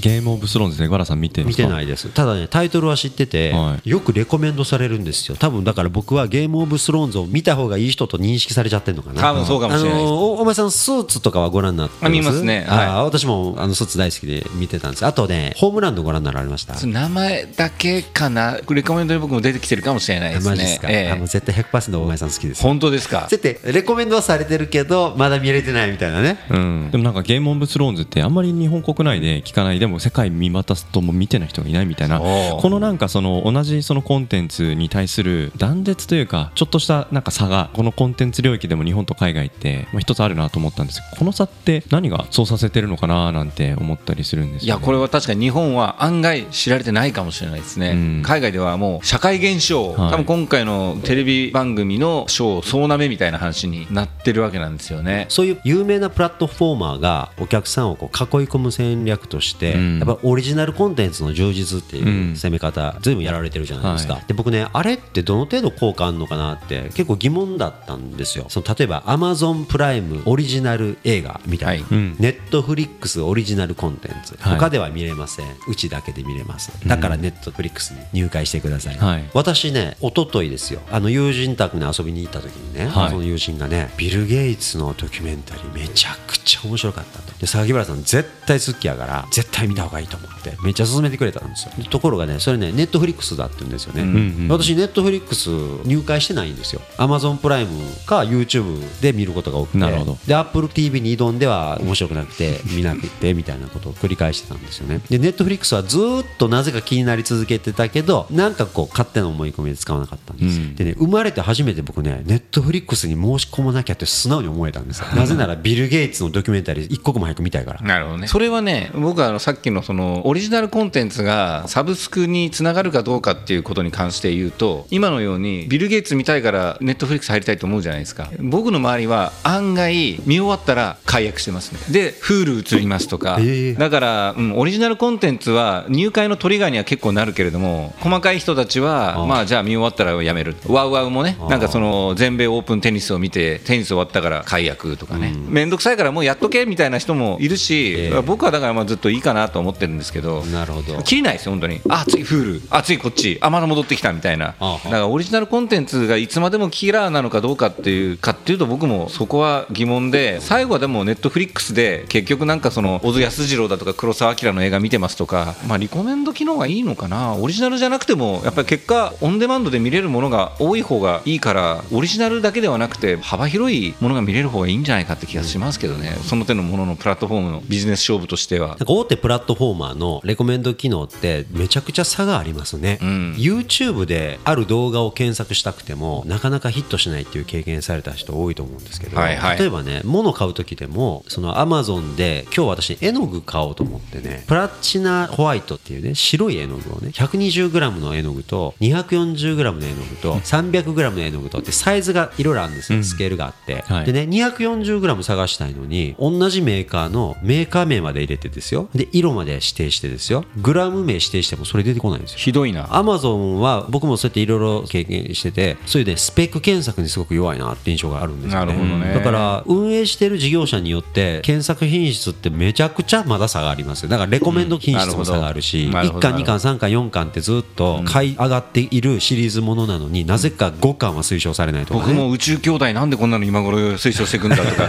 ゲームオブスローンですね、原さん見て見てないいです。ただねタイトルは知ってて、はよくレコメンドされるんですよ。多分だから僕はゲームオブスローンズを見た方がいい人と認識されちゃってるのかな。多分そうかもしれないですあのおお前さんスーツとかはご覧になってます？あ見ますね。はい。あ私もあのスーツ大好きで見てたんです。あとねホームランドご覧になられました？名前だけかな？レコメンドで僕も出てきてるかもしれないですね。マジですか、ええ。あもう絶対100%お前さん好きです。本当ですか？絶対レコメンドはされてるけどまだ見れてないみたいなね。うん、でもなんかゲームオブスローンズってあんまり日本国内で聞かないでも世界見渡すともう見てない人がいないみたいな。このなんかその同じそのコンテンツに対する断絶というかちょっとしたなんか差がこのコンテンツ領域でも日本と海外ってまあ一つあるなと思ったんですけどこの差って何がそうさせてるのかななんて思ったりするんですよ、ね、いやこれは確かに日本は案外知られてないかもしれないですね、うん。海外ではもう社会現象、はい。多分今回のテレビ番組の賞総なめみたいな話になってるわけなんですよね。そういう有名なプラットフォーマーがお客さんをこう囲い込む戦略として、うんやっぱオリジナルコンテンツの充実っていううん。攻め方、ずいぶんやられてるじゃないですか、はい。で僕ねあれってどの程度効果あるのかなって結構疑問だったんですよ。その例えば Amazon プライムオリジナル映画みたいな、ネットフリックスオリジナルコンテンツ、はい。他では見れません。うちだけで見れます。だからネットフリックスに入会してください、はい。私ね一昨日ですよ。あの友人宅に遊びに行った時にね、はい。その友人がねビル・ゲイツのドキュメンタリーめちゃくちゃ面白かったと。で榊原さん絶対好きやから絶対見た方がいいと思ってめっちゃ勧めてくれたんですよ。ところがねそれねネットフリックスだって言うんですよね、んうん私ネットフリックス入会してないんですよ。Amazon プライムか YouTube で見ることが多くて。なるほど。で AppleTV に挑んでは面白くなくて 見なくてみたいなことを繰り返してたんですよね。で Netflix はずーっとなぜか気になり続けてたけどなんかこう勝手な思い込みで使わなかったんですよ、うん。でね生まれて初めて僕ね Netflix に申し込まなきゃって素直に思えたんですよ。なぜならビル・ゲイツのドキュメンタリー一刻も早く見たいから。なるほどね。それはね僕はあのさっきのそのオリジナルコンテンツがサブスクにつながるかどうかっていうことに関して言うと今のようにビル・ゲイツ見たいからネットフリックス入りたいと思うじゃないですか。僕の周りは案外見終わったら解約してますね。で Hulu 移りますとか、ええだから、うん、オリジナルコンテンツは入会のトリガーには結構なるけれども細かい人たちはあまあじゃあ見終わったらやめる。ワウワウもねあなんかその全米オープンテニスを見てテニス終わったから解約とかね。面倒くさいからもうやっとけみたいな人もいるし、ええ僕はだからまあずっといいかなと思ってるんですけど。なるほど。切りないですよ本当に。あ次フールあ次こっち。あまだ戻ってきたみたいな。だからオリジナルコンテンツがいつまでもキラーなのかどうかっていうかっていうと僕もそこは疑問で最後はでもネットフリックスで結局なんかその小津安二郎だとか黒澤明の映画見てますとかまあリコメンド機能がいいのかな。オリジナルじゃなくてもやっぱり結果オンデマンドで見れるものが多い方がいいからオリジナルだけではなくて幅広いものが見れる方がいいんじゃないかって気がしますけどね。その手のもののプラットフォームのビジネス勝負としては。大手プラットフォーマーのレコメンド機能ってめちゃくちゃ差がありますね、うん。YouTube である動画を検索したくてもなかなかヒットしないっていう経験された人多いと思うんですけど、はいはい。例えばね物買う時でもその Amazon で今日私絵の具買おうと思ってねプラチナホワイトっていうね白い絵の具をね 120g の絵の具と 240g の絵の具と 300g の絵の具とってサイズがいろいろあるんですよ、スケールがあって、はい。でね 240g 探したいのに同じメーカーのメーカー名まで入れてですよ。で色まで指定してですよ。グラム名指定してもそれ出てこないんですよ。ひどいな。アマゾンは僕もそうやっていろいろ経験しててそういうねスペック検索にすごく弱いなって印象があるんですよね。なるほどね。だから運営してる事業者によって検索品質ってめちゃくちゃまだ差がありますよ。だからレコメンド品質も差があるし、1うん。なるほど。巻2巻3巻4巻ってずっと買い上がっているシリーズものなのになぜか5巻は推奨されないとかね。僕も宇宙兄弟なんでこんなの今頃推奨していくんだとか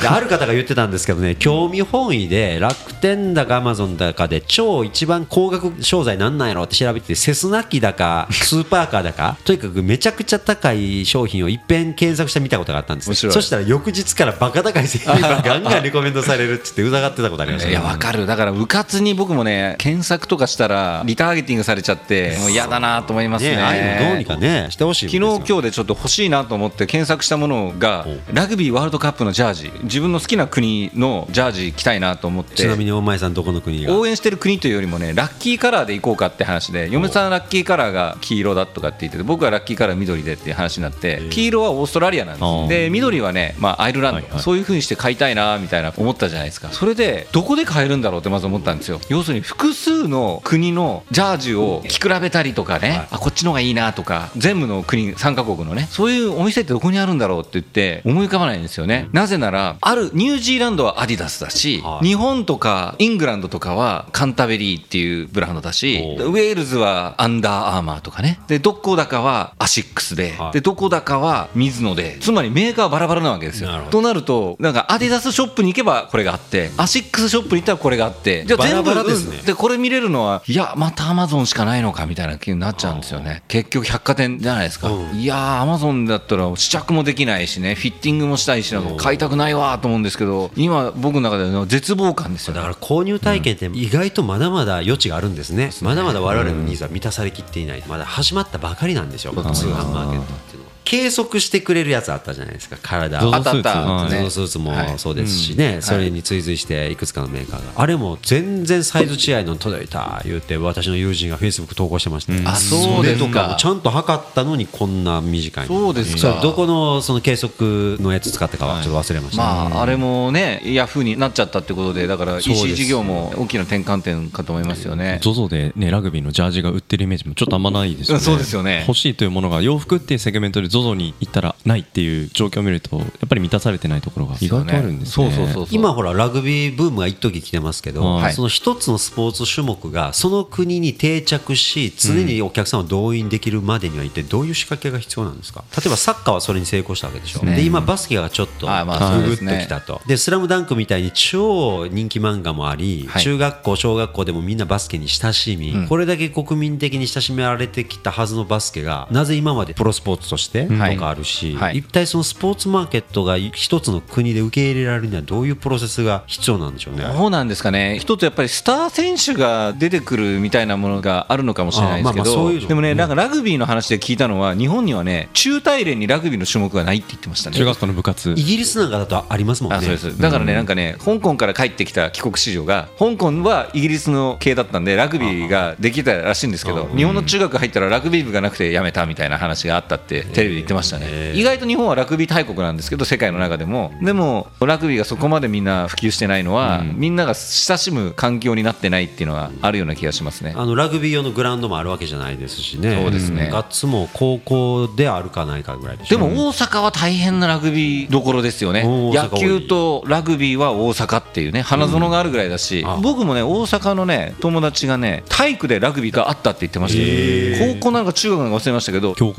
である方が言ってたんですけどね興味本位で楽天だかアマゾンだかで超一番高額商材なんなんやろって調べててセスナ機だか スーパーカーだかとにかくめちゃくちゃ高い商品をいっぺん検索してみたことがあったんですそしたら翌日からバカ高い製品がガンガンレコメンドされるって言って疑ってたことありましたね。いやわかる。だからうかつに僕もね検索とかしたらリターゲティングされちゃってもう嫌だなと思いますね。ねああいうのどうにかねしてほしい昨日今日でちょっと欲しいなと思って検索したものがラグビーワールドカップのジャージ。自分の好ききな国のジャージ着たいなと思って。ちなみに大前さんどこの国が。応援してる国というよりもねラッキーカラーで行こうかって話で嫁さんラッキーカラーが黄色だとかって言ってて僕はラッキーカラー緑でっていう話になって黄色はオーストラリアなんです。で緑はね、まあ、アイルランド、はいはい。そういう風にして買いたいなみたいな思ったじゃないですか。それでどこで買えるんだろうってまず思ったんですよ。要するに複数の国のジャージを着比べたりとかね、あこっちの方がいいなとか全部の国3カ国のねそういうお店ってどこにあるんだろうって言って思い浮かばないんですよね。なぜならあるニュージーランドはアディダスだし、はい。日本とかイングランドとかはカンタベリーっていうブランドだしおウェールズはアンダーアーマーとかね。でどこだかはアシックスで,、はい。でどこだかはミズノで。つまりメーカーはバラバラなわけですよ。となるとなんかアディダスショップに行けばこれがあってアシックスショップに行ったらこれがあってじゃあ全部バラバラですね。うん。でこれ見れるのはいやまたアマゾンしかないのかみたいな気になっちゃうんですよね。結局百貨店じゃないですか、うん。いやーアマゾンだったら試着もできないしねフィッティングもしたいし買いたくないわと思うんですけど今僕の中での絶望感ですよね。だから購入体験って意外とまだまだ余地があるんですね、まだまだ我々のニーズは満たされきっていない、まだ始まったばかりなんですよ、通販マーケットっていうのは。計測してくれるやつあったじゃないですか、体を。ゾゾあったあったはい。ゾねゾスーツもはい。そうですしね、それに追随していくつかのメーカーが、あれも全然サイズ違いの届いた言うて、私の友人がフェイスブック投稿してました、あそうですか。ちゃんと測ったのにこんな短いのそうですか。どこのその計測のやつ使ったかはちょっと忘れました、まあ、あれもね、ヤフーになっちゃったってことで、だから EC 事業も大きな転換点かと思いますよね。ZOZO でねラグビーのジャージが売ってるイメージもちょっとあんまないですよね。そうですよね。欲しいというものが洋服っていうセグメントで ZOZO に行ったらないっていう状況を見るとやっぱり満たされてないところが。意外とあるんですね。そうそうそうそう。今ほらラグビーブームが一時来てますけど、はい。その一つのスポーツ種目がその国に定着し常にお客さんを動員できるまでには一体どういう仕掛けが必要なんですか？例えばサッカーはそれに成功したわけでしょ。ね。で今バスケがちょっとあまあググッときたと。で「スラムダンクみたいに超人気漫画もあり、はい。中学校小学校でもみんなバスケに親しみ、うん。これだけ国民的に親しめられてきたはずのバスケがなぜ今までプロスポーツとしてとはい。かあるし、はい。一体そのスポーツマーケットが一つの国で受け入れられるにはどういうプロセスが必要なんでしょうね。そうなんですかね、一つやっぱりスター選手が出てくるみたいなものがあるのかもしれないですけど、あまあまあそういうのでもね、なんかラグビーの話で聞いたのは、日本にはね、中大連にラグビーの種目がないって言ってましたね。中学校の部活。イギリスなんかだとありますもんね。あそうです。だからね、なんかね、香港から帰ってきた帰国子女が、香港はイギリスの系だったんで、ラグビーができたらしいんですけど、日本の中学入ったらラグビー部がなくてやめたみたいな話があったって、テレビで言ってましたね、意外と日本はラグビー大国なんですけど、世界の中でも、でも、ラグビーがそこまでみんな普及してないのは、みんなが親しむ環境になってないっていうのはあるような気がしますね。あのラグビー用のグラウンドもあるわけじゃないですしね。そうですね。ガッツも高校であるかないかぐらいでしょ。でも大阪は大変なラグビーどころですよね、野球とラグビーは大阪っていうね、花園があるぐらいだし、あ。僕もね、大阪のね、友達がね、体育でラグビーがあったって言ってましたよ、高校なんか中学なんか忘れましたけど、共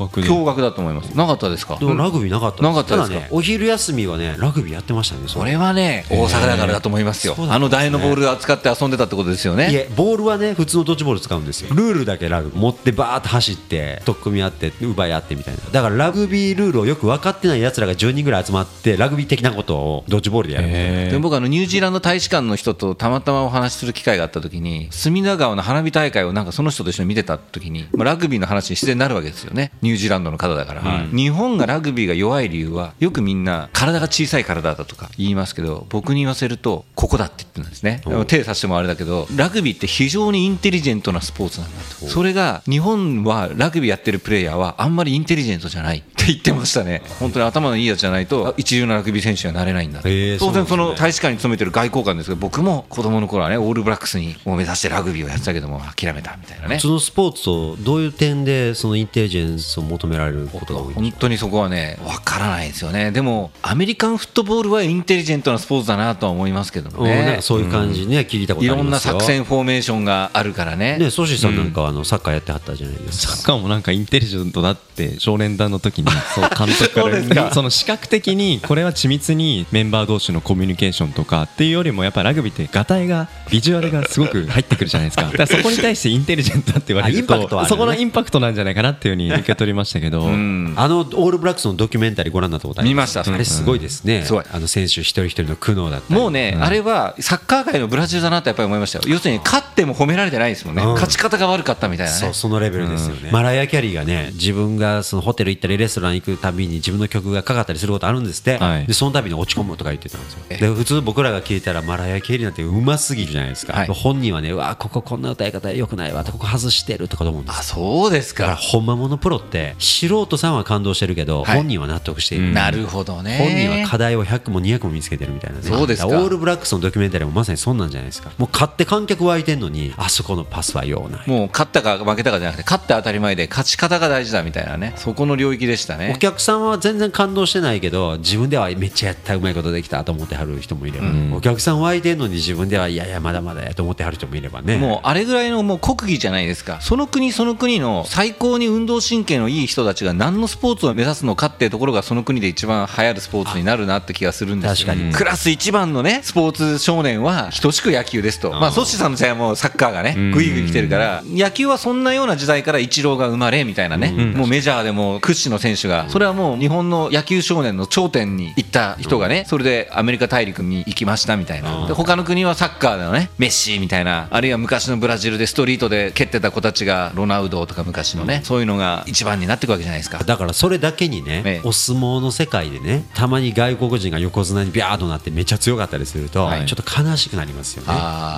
学だと思います、なかったですか、でもラグビーなかったなかったですか？だね、お昼休みはね、ラグビーやってましたね。それ。はね、大阪だからだと思いますよ、あの台のボールを扱って遊んでたってことですよね。いえボールはね普通のドッジボール使うんですよ。ルールだけラグビー持ってバーって走って取っ組み合って奪い合ってみたいな。だからラグビールールをよく分かってない奴らが10人ぐらい集まってラグビー的なことをドッジボールでやるんですよへー。で僕あのニュージーランド大使館の人とたまたまお話しする機会があった時に隅田川の花火大会をなんかその人と一緒に見てた時に、まあ、ラグビーの話に自然になるわけですよね。ニュージーランドの方だから、日本がラグビーが弱い理由はよくみんな体が小さい体だとか言いますけど僕に言わせるとここだって言ってるんですね。手さしてもあれだけどラグビーって非常にインテリジェントなスポーツなんだと。それが日本はラグビーやってるプレイヤーはあんまりインテリジェントじゃないって言ってましたね。本当に頭のいいやつじゃないと一流なラグビー選手にはなれないんだとへー当然その大使館に勤めてる外交官ですけど僕も子供の頃はねオールブラックスにもう目指してラグビーをやってたけども諦めたみたいなね。そのスポーツとどういう点でそのインテリジェンスを求められることが多いんです本当にそこはね分からないですよね。でもアメリカンフットボールはインテリジェントなスポーツだなとは思いますけどもね。かそういう感じね、聞いたこといろんなありますよ。作戦フォーメーションがあるからね。ねソシーさんなんかはあのサッカーやってはったじゃないですか。サッカーもなんかインテリジェントだって少年団の時にそう監督かからその視覚的にこれは緻密にメンバー同士のコミュニケーションとかっていうよりもやっぱラグビーってガタイがビジュアルがすごく入ってくるじゃないですか。だからそこに対してインテリジェントだって言われるあインパクトはあるね。とそこのインパクトなんじゃないかなっていうふうに受け取りましたけど、うん。あのオールブラックスのドキュメンタリーご覧になったことあり見ましたあれすごいですね、すごいあの選手一人一人の苦悩だったり。もうね、あれはサッカー界のブラジルだなとやっぱり思いましたよ。要するに勝っても褒められてないですもんね、うん。勝ち方が悪かったみたいなね。そうそのレベルですよね、マライア・キャリーがね自分がそのホテル行ったりレストラン行くたびに自分の曲がかかったりすることあるんですって、はいでその度に落ち込むとか言ってたんですよで普通僕らが聞いたらマライア・ケリーなんてうますぎるじゃないですか、はい本人はねうわこここんな歌い方よくないわここ外してるとかと思うんですあそうですかだからかほんまものプロって素人さんは感動してるけど、はい本人は納得している、なるほどね本人は課題を100も200も見つけてるみたいなねそうですオールブラックスのドキュメンタリーもまさにそんなんじゃないですかもう勝って観客湧いてんのにあそこのパスは用ないもう勝ったか負けたかじゃなくて勝って当たり前で勝ち方が大事だみたいなねそこの領域でしたおね。客さんは全然感動してないけど自分ではめっちゃやったうまいことできたと思ってはる人もいれば、お客さん湧いてんのに自分ではいやいやまだまだやと思ってはる人もいればね。もうあれぐらいのもう国技じゃないですか。その国その国の最高に運動神経のいい人たちが何のスポーツを目指すのかっていうところがその国で一番流行るスポーツになるなって気がするんですよ。確かに。クラス一番のねスポーツ少年は等しく野球ですと。まあソッシーさんの時代はもうサッカーがねグイグイ来てるから野球はそんなような時代からイチローが生まれみたいなね。もうメジャーでも屈指の選手がそれはもう日本の野球少年の頂点に行った人がねそれでアメリカ大陸に行きましたみたいな。で他の国はサッカーのねメッシみたいなあるいは昔のブラジルでストリートで蹴ってた子たちがロナウドとか昔のねそういうのが一番になっていくわけじゃないですか。だからそれだけにね、ええお相撲の世界でねたまに外国人が横綱にビャーっとなってめっちゃ強かったりすると、はい。ちょっと悲しくなりますよね。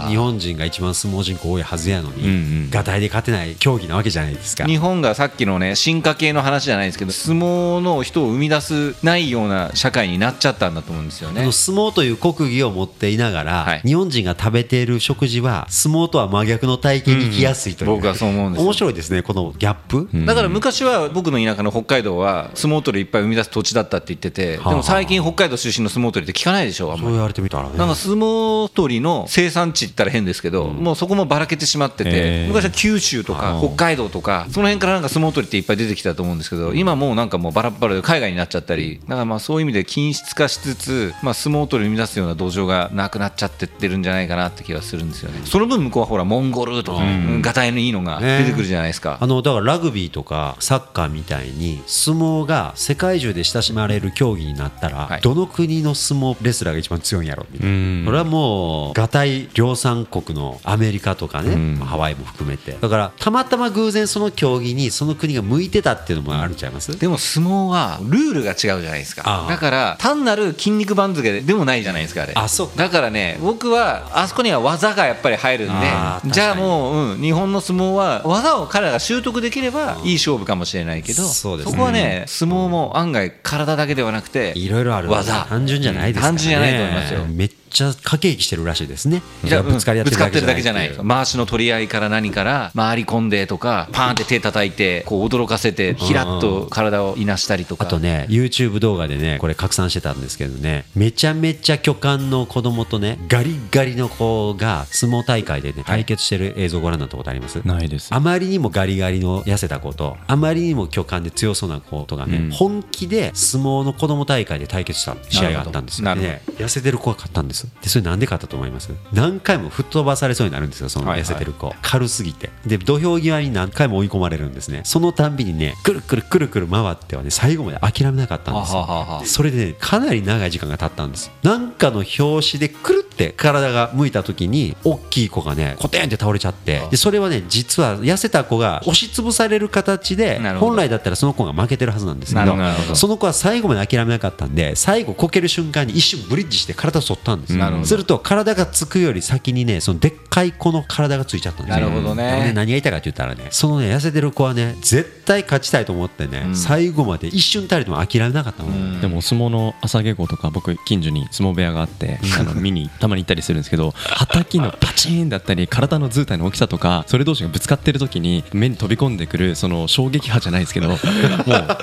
日本人が一番相撲人口多いはずやのに、うんうん。ガタイで勝てない競技なわけじゃないですか。日本がさっきのね進化系の話じゃないですけど相撲の人を生み出すないような社会になっちゃったんだと思うんですよね。相撲という国技を持っていながら、はい。日本人が食べている食事は相撲とは真逆の体験に行きやすいという、僕はそう思うんですよ。面白いですねこのギャップ、だから昔は僕の田舎の北海道は相撲取りいっぱい生み出す土地だったって言っててではあ。も最近北海道出身の相撲取りって聞かないでしょあんまり。そう言われてみたらね。なんか相撲取りの生産地って言ったら変ですけど、もうそこもばらけてしまってて、昔は九州とか北海道とか、その辺からなんか相撲取りっていっぱい出てきたと思うんですけど、今もうなんかもうバラバラで海外になっちゃったり、だからまあそういう意味で均質化しつつ、まあ、相撲取りを生み出すような土壌がなくなっちゃってってるんじゃないかなって気がするんですよね。その分向こうはほら、モンゴルとか、うん。ガタイのいいのが出てくるじゃないですか。あのだからラグビーとかサッカーみたいに相撲が世界中で親しまれる競技になったら、はい。どの国の相撲レスラーが一番強いんやろみたいな、うん。これはもうガタイ量産国のアメリカとかね、うん。ハワイも含めて。だからたまたま偶然その競技にその国が向いてたっていうのもあるんちゃいます、でも相撲はルールが違うじゃないですか。だから単なる筋肉番付でもないじゃないですかあれ。あそうか。だからね僕はあそこには技がやっぱり入るんでじゃあもう、うん、日本の相撲は技を彼らが習得できればいい勝負かもしれないけどそうですね。こはね相撲も案外体だけではなくていろいろある技。単純じゃないですからね。単純じゃないと思いますよ。めっちゃ駆け引きしてるらしいですね。いやぶつかり合ってるだけじゃない。ってう。回しの取り合いから何から回り込んでとかパーンって手叩いてこう驚かせてひらっと体をいなしたりとか。あとね YouTube 動画でねこれ拡散してたんですけどね。めちゃめちゃ巨漢の子供とねガリガリの子が相撲大会でね対決してる映像ご覧になったことあります？ないです。あまりにもガリガリの痩せた子とあまりにも巨漢で強そうな子とがね、うん。本気で相撲の子供大会で対決した試合があったんですよね。痩せてる子が勝ったんですでそれなんで勝ったと思います？何回も吹っ飛ばされそうになるんですよそのはいはい。痩せてる子、軽すぎて。で土俵際に何回も追い込まれるんですね。そのたんびにねくるくるくるくる回ってはね最後まで諦めなかったんですよ。ははははそれでねかなり長い時間が経ったんですなんかの拍子でくるって体が向いた時に大きい子がねコテンって倒れちゃって。でそれはね実は痩せた子が押しつぶされる形で本来だったらその子が負けてるはずなんですけどその子は最後まで諦めなかったんで最後こける瞬間に一瞬ブリッジして体を反ったんですすると体がつくより先にねそのでっかい子の体がついちゃったんですよ。なるほどね。で何が言いたいかって言ったらねそのね痩せてる子はね絶対勝ちたいと思ってね、最後まで一瞬たりとも諦めなかったの、でもお相撲の朝稽古とか僕近所に相撲部屋があってあの見にたまに行ったりするんですけどはたきのパチーンだったり体の図体の大きさとかそれ同士がぶつかってる時に目に飛び込んでくるその衝撃波じゃないですけど もう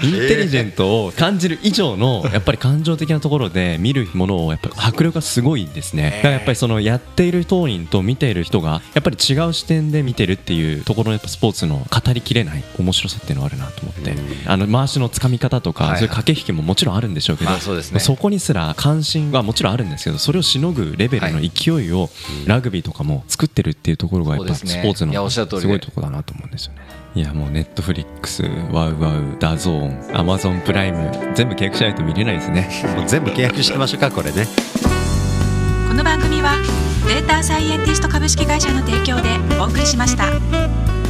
インテリジェントを感じる以上のやっぱり感情的なところで見るものをやっぱり迫力がすごいですね。だからやっぱりそのやっている当人と見ている人がやっぱり違う視点で見てるっていうところのやっぱスポーツの語りきれない面白さっていうのはあるなと思って。あの回しのつかみ方とかそういう駆け引きももちろんあるんでしょうけどまあそうですねそこにすら関心はもちろんあるんですけどそれをしのぐレベルの勢いをラグビーとかも作ってるっていうところがやっぱスポーツのすごいところだなと思うんですよね。いやもうネットフリックス、WOWOW、DAZN、アマゾンプライム全部契約しないと見れないですね。もう全部契約してましょうかこれねデータサイエンティスト株式会社の提供でお送りしました。